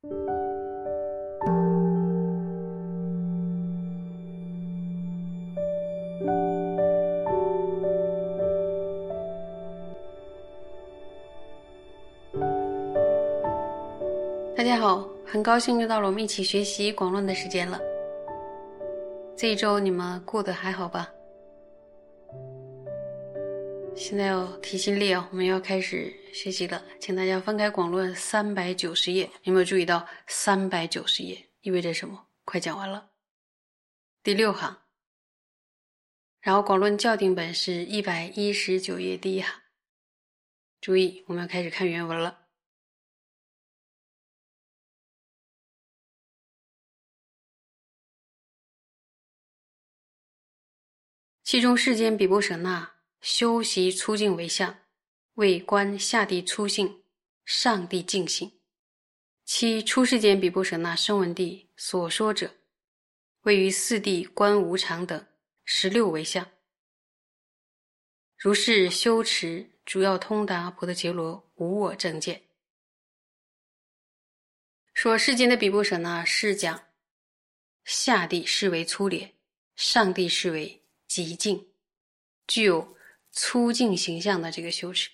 大家好，很高兴又到了我们一起学习广论的时间了。这一周你们过得还好吧？现在要提心力哦，我们要开始学习了，请大家翻开广论三百九十页，有没有注意到三百九十页意味着什么？快讲完了，第六行。然后广论校定本是一百一十九页第一行。注意，我们要开始看原文了。其中世间比波舍那修习粗净为相，为观下地粗性、上地净性。其出世间比波舍那声闻地所说者，位于四地观无常等十六为相。如是修持，主要通达婆陀伽罗无我正见。说世间的比波舍那是讲下地视为粗劣，上地视为。极静，具有粗净形象的这个修持。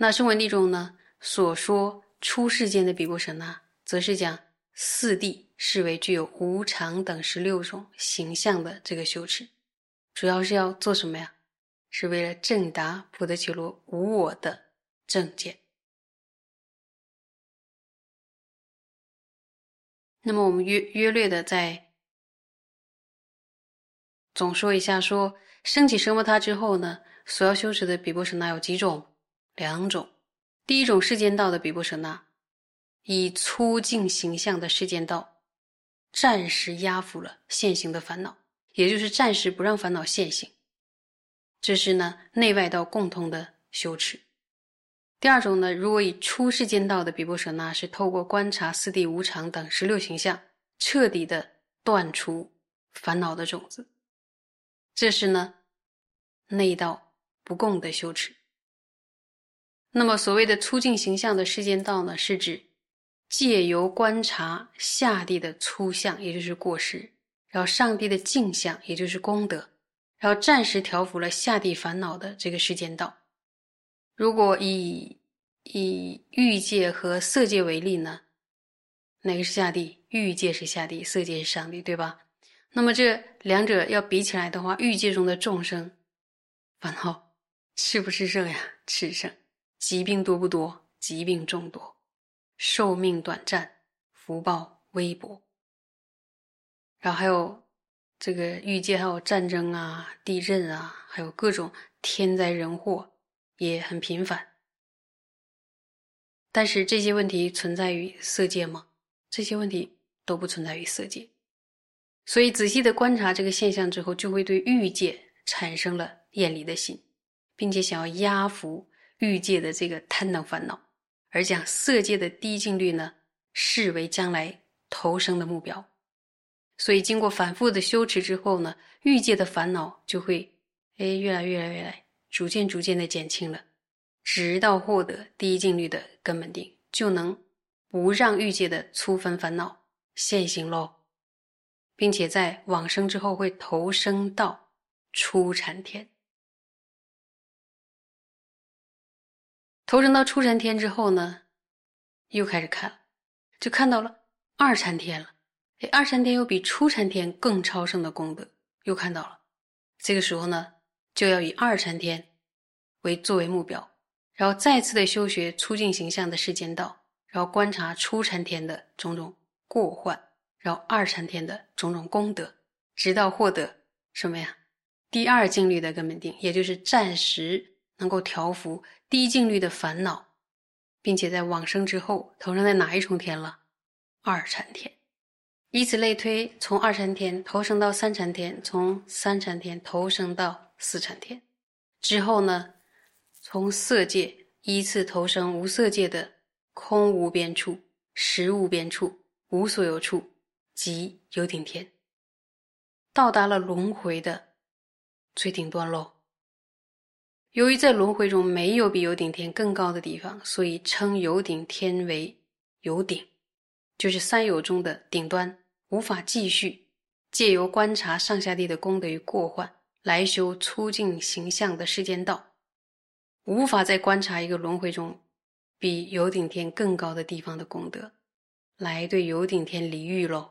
那声闻地中呢，所说出世间的比波什那，则是讲四谛视为具有无常等十六种形象的这个修持，主要是要做什么呀？是为了正达普陀伽罗无我的正见。那么我们约约略的在。总说一下，说升起奢摩他之后呢，所要修持的比波什那有几种？两种。第一种世间道的比波舍那，以粗净形象的世间道，暂时压服了现行的烦恼，也就是暂时不让烦恼现行。这是呢内外道共同的修持。第二种呢，如果以初世间道的比波舍那，是透过观察四谛无常等十六形象，彻底的断除烦恼的种子。这是呢，内道不共的修持。那么所谓的粗净形象的世间道呢，是指借由观察下地的粗相，也就是过失；然后上帝的净相，也就是功德，然后暂时调伏了下地烦恼的这个世间道。如果以以欲界和色界为例呢，哪个是下地？欲界是下地，色界是上地，对吧？那么这两者要比起来的话，欲界中的众生烦恼是不是盛呀？炽盛，疾病多不多？疾病众多，寿命短暂，福报微薄。然后还有这个欲界，还有战争啊、地震啊，还有各种天灾人祸也很频繁。但是这些问题存在于色界吗？这些问题都不存在于色界。所以，仔细的观察这个现象之后，就会对欲界产生了厌离的心，并且想要压服欲界的这个贪等烦恼，而将色界的低净律呢视为将来投生的目标。所以，经过反复的修持之后呢，欲界的烦恼就会哎越来越来越来，逐渐逐渐的减轻了，直到获得低净律的根本定，就能不让欲界的粗分烦恼现行喽。并且在往生之后会投生到初禅天，投生到初禅天之后呢，又开始看，就看到了二禅天了。哎，二禅天又比初禅天更超胜的功德，又看到了。这个时候呢，就要以二禅天为作为目标，然后再次的修学粗净形象的世间道，然后观察初禅天的种种过患。然后二禅天的种种功德，直到获得什么呀？第二境律的根本定，也就是暂时能够调伏低净律的烦恼，并且在往生之后投生在哪一重天了？二禅天。以此类推，从二禅天投生到三禅天，从三禅天投生到四禅天，之后呢，从色界依次投生无色界的空无边处、实无边处、无所有处。即有顶天，到达了轮回的最顶端喽。由于在轮回中没有比有顶天更高的地方，所以称有顶天为有顶，就是三有中的顶端，无法继续借由观察上下地的功德与过患来修粗净形象的世间道，无法再观察一个轮回中比有顶天更高的地方的功德，来对有顶天离欲喽。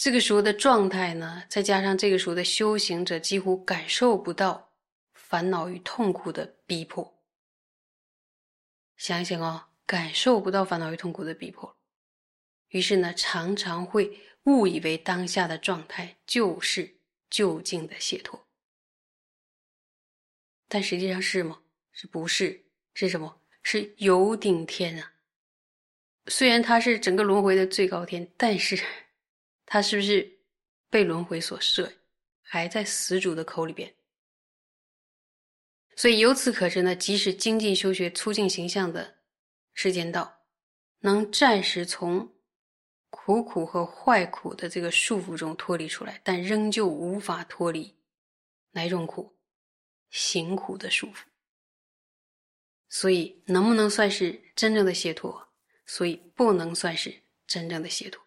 这个时候的状态呢，再加上这个时候的修行者几乎感受不到烦恼与痛苦的逼迫。想一想哦，感受不到烦恼与痛苦的逼迫，于是呢，常常会误以为当下的状态就是究竟的解脱，但实际上是吗？是不是？是什么？是有顶天啊！虽然它是整个轮回的最高天，但是。他是不是被轮回所摄，还在死主的口里边？所以由此可知呢，即使精进修学粗净形象的世间道，能暂时从苦苦和坏苦的这个束缚中脱离出来，但仍旧无法脱离哪种苦？行苦的束缚。所以能不能算是真正的解脱？所以不能算是真正的解脱。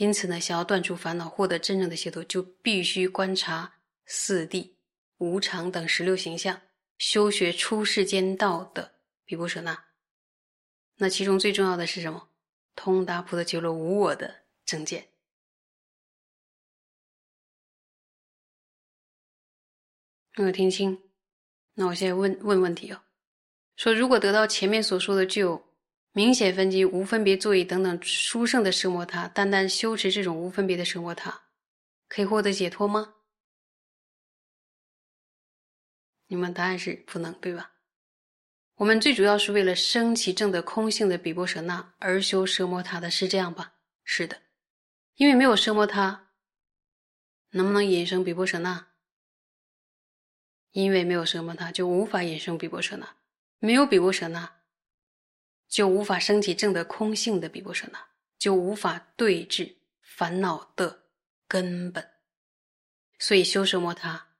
因此呢，想要断除烦恼、获得真正的解脱，就必须观察四谛、无常等十六形象，修学出世间道的比波舍那。那其中最重要的是什么？通达菩提伽罗无我的正见。没有听清？那我现在问问问题哦，说如果得到前面所说的具有。明显分级、无分别座椅等等殊胜的奢摩他，单单修持这种无分别的奢摩他，可以获得解脱吗？你们答案是不能，对吧？我们最主要是为了升起正的空性的比波舍那而修奢摩他的，是这样吧？是的，因为没有奢摩他，能不能引生比波舍那？因为没有奢摩他，就无法引生比波舍那，没有比波舍那。就无法升起正的空性的比波舍那，就无法对治烦恼的根本。所以修奢摩他，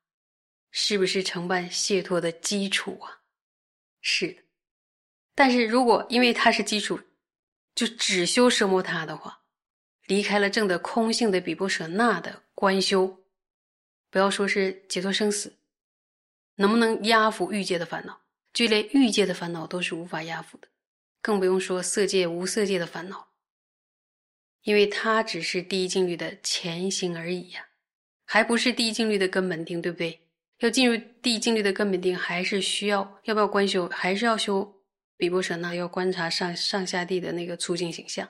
是不是承办解脱的基础啊？是的。但是如果因为它是基础，就只修奢摩他的话，离开了正的空性的比波舍那的观修，不要说是解脱生死，能不能压服欲界的烦恼？就连欲界的烦恼都是无法压服的。更不用说色界、无色界的烦恼，因为它只是第一境律的前行而已呀，还不是第一境律的根本定，对不对？要进入第一境律的根本定，还是需要要不要观修？还是要修比波舍那？要观察上上下地的那个粗净形象。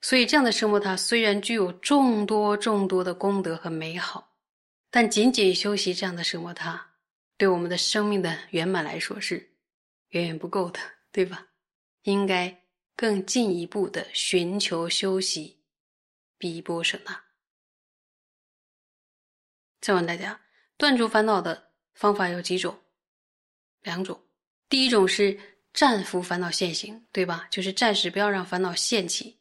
所以这样的生活，它虽然具有众多众多的功德和美好，但仅仅修习这样的生活，它对我们的生命的圆满来说是远远不够的，对吧？应该更进一步的寻求修习比波舍那。再问大家，断除烦恼的方法有几种？两种。第一种是暂伏烦恼现行，对吧？就是暂时不要让烦恼现起，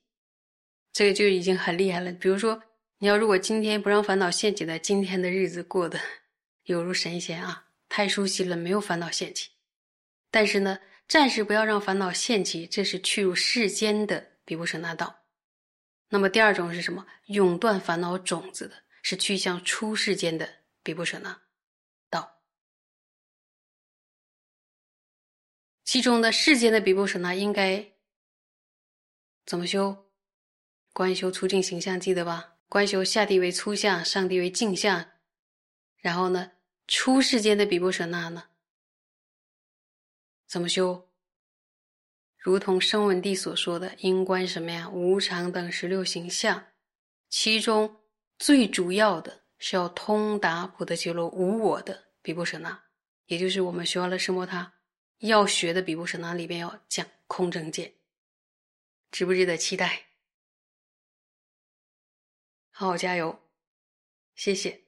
这个就已经很厉害了。比如说，你要如果今天不让烦恼现起的，今天的日子过得 犹如神仙啊，太舒心了，没有烦恼现起。但是呢？暂时不要让烦恼现起，这是去入世间的比波舍那道。那么第二种是什么？永断烦恼种子的，是去向出世间的比波舍那道。其中的世间的比波舍那应该怎么修？观修出境形象，记得吧？观修下地为粗相，上地为镜相。然后呢，出世间的比波舍那呢？怎么修？如同声闻地所说的，应观什么呀？无常等十六形象，其中最主要的是要通达普特伽罗无我的比波舍那，也就是我们学完了圣摩他要学的比波舍那里边要讲空正见，值不值得期待？好好加油，谢谢。